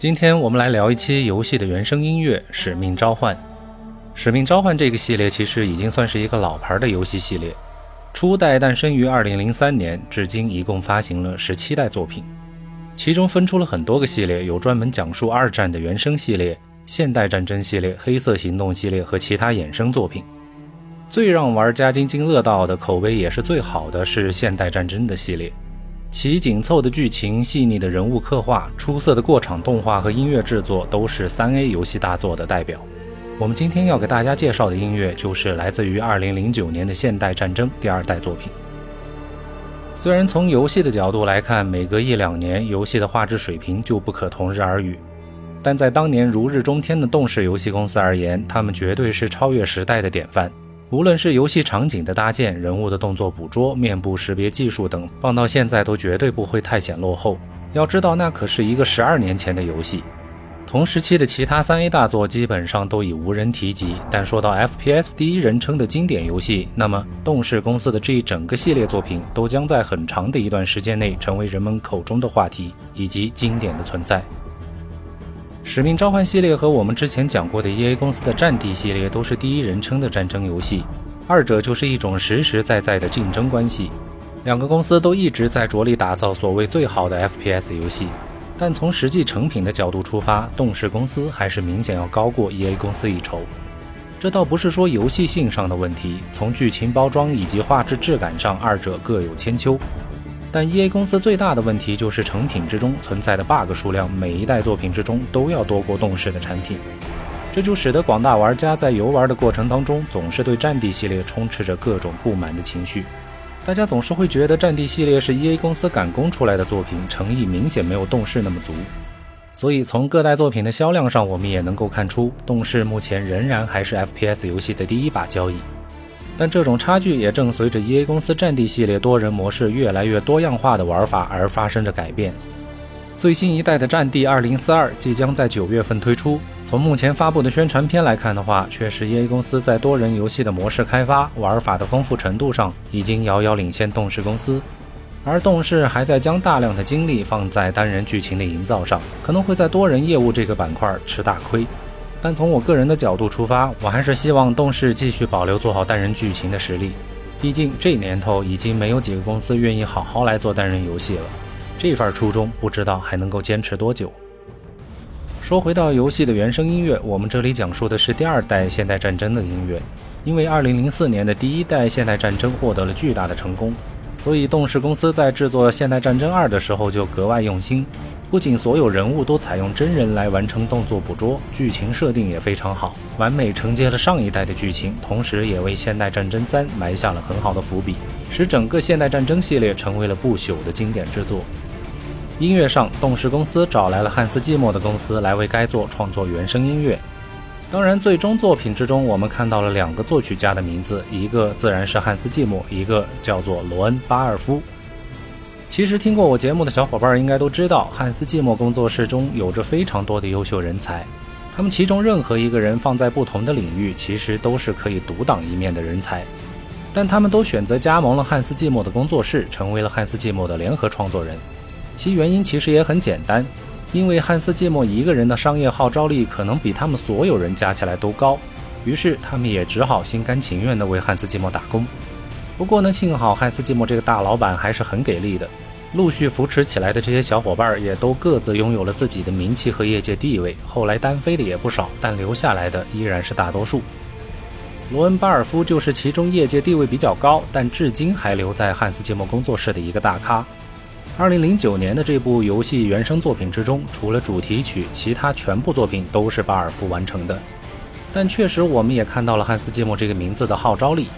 今天我们来聊一期游戏的原声音乐《使命召唤》。《使命召唤》这个系列其实已经算是一个老牌的游戏系列，初代诞生于2003年，至今一共发行了十七代作品，其中分出了很多个系列，有专门讲述二战的原声系列、现代战争系列、黑色行动系列和其他衍生作品。最让玩家津津乐道的、口碑也是最好的是现代战争的系列。其紧凑的剧情、细腻的人物刻画、出色的过场动画和音乐制作，都是三 A 游戏大作的代表。我们今天要给大家介绍的音乐，就是来自于2009年的《现代战争》第二代作品。虽然从游戏的角度来看，每隔一两年，游戏的画质水平就不可同日而语，但在当年如日中天的动视游戏公司而言，他们绝对是超越时代的典范。无论是游戏场景的搭建、人物的动作捕捉、面部识别技术等，放到现在都绝对不会太显落后。要知道，那可是一个十二年前的游戏。同时期的其他三 A 大作基本上都已无人提及。但说到 FPS 第一人称的经典游戏，那么动视公司的这一整个系列作品都将在很长的一段时间内成为人们口中的话题以及经典的存在。使命召唤系列和我们之前讲过的 EA 公司的战地系列都是第一人称的战争游戏，二者就是一种实实在在的竞争关系。两个公司都一直在着力打造所谓最好的 FPS 游戏，但从实际成品的角度出发，动视公司还是明显要高过 EA 公司一筹。这倒不是说游戏性上的问题，从剧情包装以及画质质感上，二者各有千秋。但 E A 公司最大的问题就是成品之中存在的 bug 数量，每一代作品之中都要多过动视的产品，这就使得广大玩家在游玩的过程当中，总是对战地系列充斥着各种不满的情绪。大家总是会觉得战地系列是 E A 公司赶工出来的作品，诚意明显没有动视那么足。所以从各代作品的销量上，我们也能够看出，动视目前仍然还是 F P S 游戏的第一把交椅。但这种差距也正随着 EA 公司战地系列多人模式越来越多样化的玩法而发生着改变。最新一代的《战地2042》即将在九月份推出。从目前发布的宣传片来看的话，确实 EA 公司在多人游戏的模式开发、玩法的丰富程度上已经遥遥领先动视公司，而动视还在将大量的精力放在单人剧情的营造上，可能会在多人业务这个板块吃大亏。但从我个人的角度出发，我还是希望动视继续保留做好单人剧情的实力。毕竟这年头已经没有几个公司愿意好好来做单人游戏了。这份初衷不知道还能够坚持多久。说回到游戏的原声音乐，我们这里讲述的是第二代现代战争的音乐。因为2004年的第一代现代战争获得了巨大的成功，所以动视公司在制作现代战争二的时候就格外用心。不仅所有人物都采用真人来完成动作捕捉，剧情设定也非常好，完美承接了上一代的剧情，同时也为《现代战争三》埋下了很好的伏笔，使整个《现代战争》系列成为了不朽的经典之作。音乐上，动视公司找来了汉斯季默的公司来为该作创作原声音乐。当然，最终作品之中，我们看到了两个作曲家的名字，一个自然是汉斯季默，一个叫做罗恩巴尔夫。其实听过我节目的小伙伴应该都知道，汉斯季默工作室中有着非常多的优秀人才，他们其中任何一个人放在不同的领域，其实都是可以独当一面的人才。但他们都选择加盟了汉斯季默的工作室，成为了汉斯季默的联合创作人。其原因其实也很简单，因为汉斯季默一个人的商业号召力可能比他们所有人加起来都高，于是他们也只好心甘情愿地为汉斯季默打工。不过呢，幸好汉斯季默这个大老板还是很给力的，陆续扶持起来的这些小伙伴也都各自拥有了自己的名气和业界地位。后来单飞的也不少，但留下来的依然是大多数。罗恩·巴尔夫就是其中业界地位比较高，但至今还留在汉斯季默工作室的一个大咖。二零零九年的这部游戏原声作品之中，除了主题曲，其他全部作品都是巴尔夫完成的。但确实，我们也看到了汉斯季默这个名字的号召力。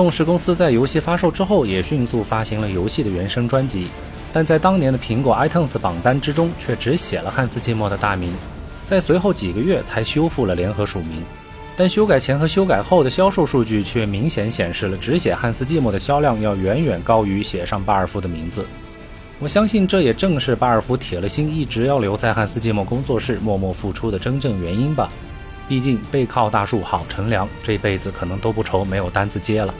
动视公司在游戏发售之后，也迅速发行了游戏的原声专辑，但在当年的苹果 iTunes 榜单之中，却只写了汉斯季默的大名，在随后几个月才修复了联合署名。但修改前和修改后的销售数据却明显显示了，只写汉斯季默的销量要远远高于写上巴尔夫的名字。我相信这也正是巴尔夫铁了心一直要留在汉斯季默工作室默默付出的真正原因吧。毕竟背靠大树好乘凉，这辈子可能都不愁没有单子接了。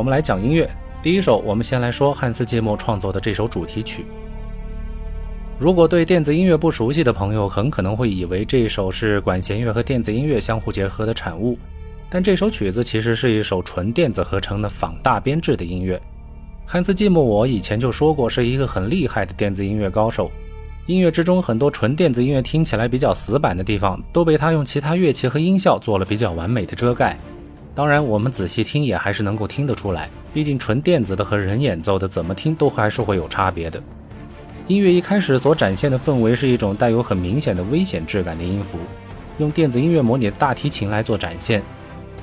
我们来讲音乐。第一首，我们先来说汉斯季默创作的这首主题曲。如果对电子音乐不熟悉的朋友，很可能会以为这首是管弦乐和电子音乐相互结合的产物。但这首曲子其实是一首纯电子合成的仿大编制的音乐。汉斯季默，我以前就说过，是一个很厉害的电子音乐高手。音乐之中很多纯电子音乐听起来比较死板的地方，都被他用其他乐器和音效做了比较完美的遮盖。当然，我们仔细听也还是能够听得出来，毕竟纯电子的和人演奏的怎么听都还是会有差别的。音乐一开始所展现的氛围是一种带有很明显的危险质感的音符，用电子音乐模拟大提琴来做展现。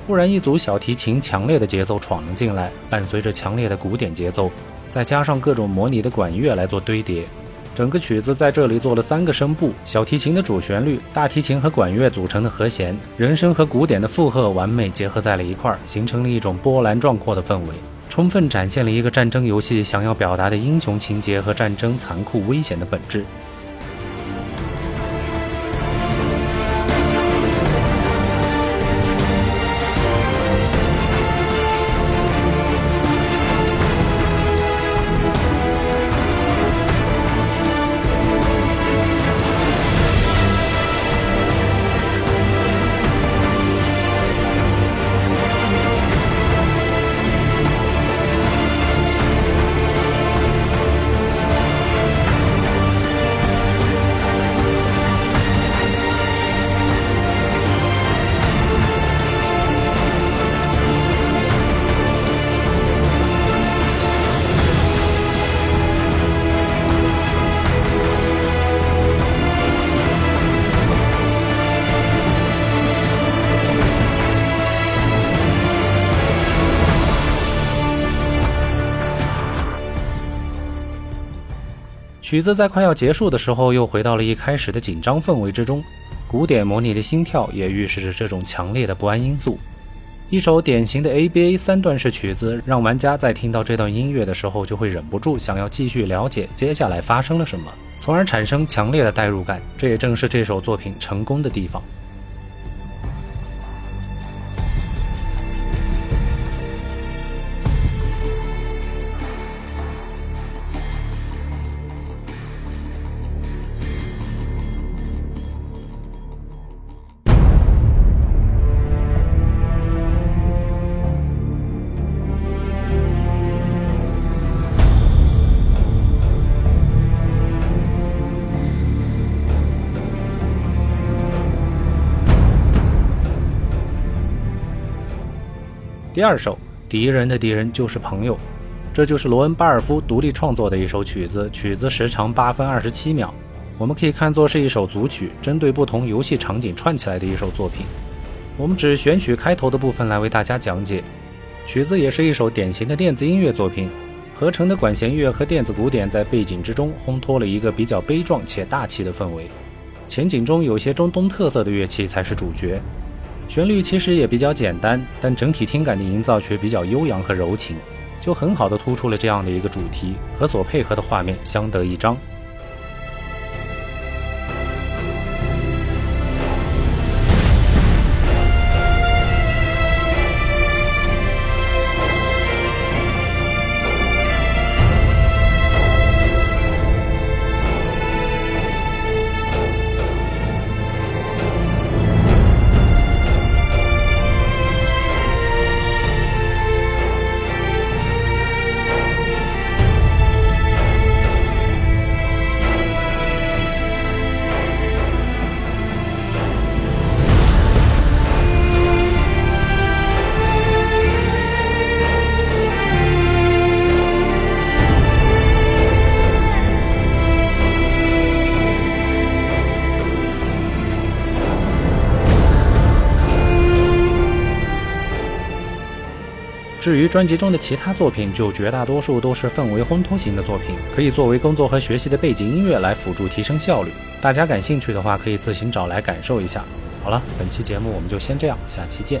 忽然，一组小提琴强烈的节奏闯了进来，伴随着强烈的古典节奏，再加上各种模拟的管乐来做堆叠，整个曲子在这里做了三个声部：小提琴的主旋律、大提琴和管乐组成的和弦、人声和古典的附和，完美结合在了一块儿，形成了一种波澜壮阔的氛围，充分展现了一个战争游戏想要表达的英雄情节和战争残酷危险的本质。曲子在快要结束的时候，又回到了一开始的紧张氛围之中。古典模拟的心跳也预示着这种强烈的不安因素。一首典型的 ABA 三段式曲子，让玩家在听到这段音乐的时候，就会忍不住想要继续了解接下来发生了什么，从而产生强烈的代入感。这也正是这首作品成功的地方。第二首，敌人的敌人就是朋友，这就是罗恩·巴尔夫独立创作的一首曲子，曲子时长八分二十七秒，我们可以看作是一首组曲，针对不同游戏场景串起来的一首作品。我们只选取开头的部分来为大家讲解。曲子也是一首典型的电子音乐作品，合成的管弦乐和电子鼓点在背景之中烘托了一个比较悲壮且大气的氛围，前景中有些中东特色的乐器才是主角。旋律其实也比较简单，但整体听感的营造却比较悠扬和柔情，就很好的突出了这样的一个主题，和所配合的画面相得益彰。至于专辑中的其他作品，就绝大多数都是氛围烘托型的作品，可以作为工作和学习的背景音乐来辅助提升效率。大家感兴趣的话，可以自行找来感受一下。好了，本期节目我们就先这样，下期见。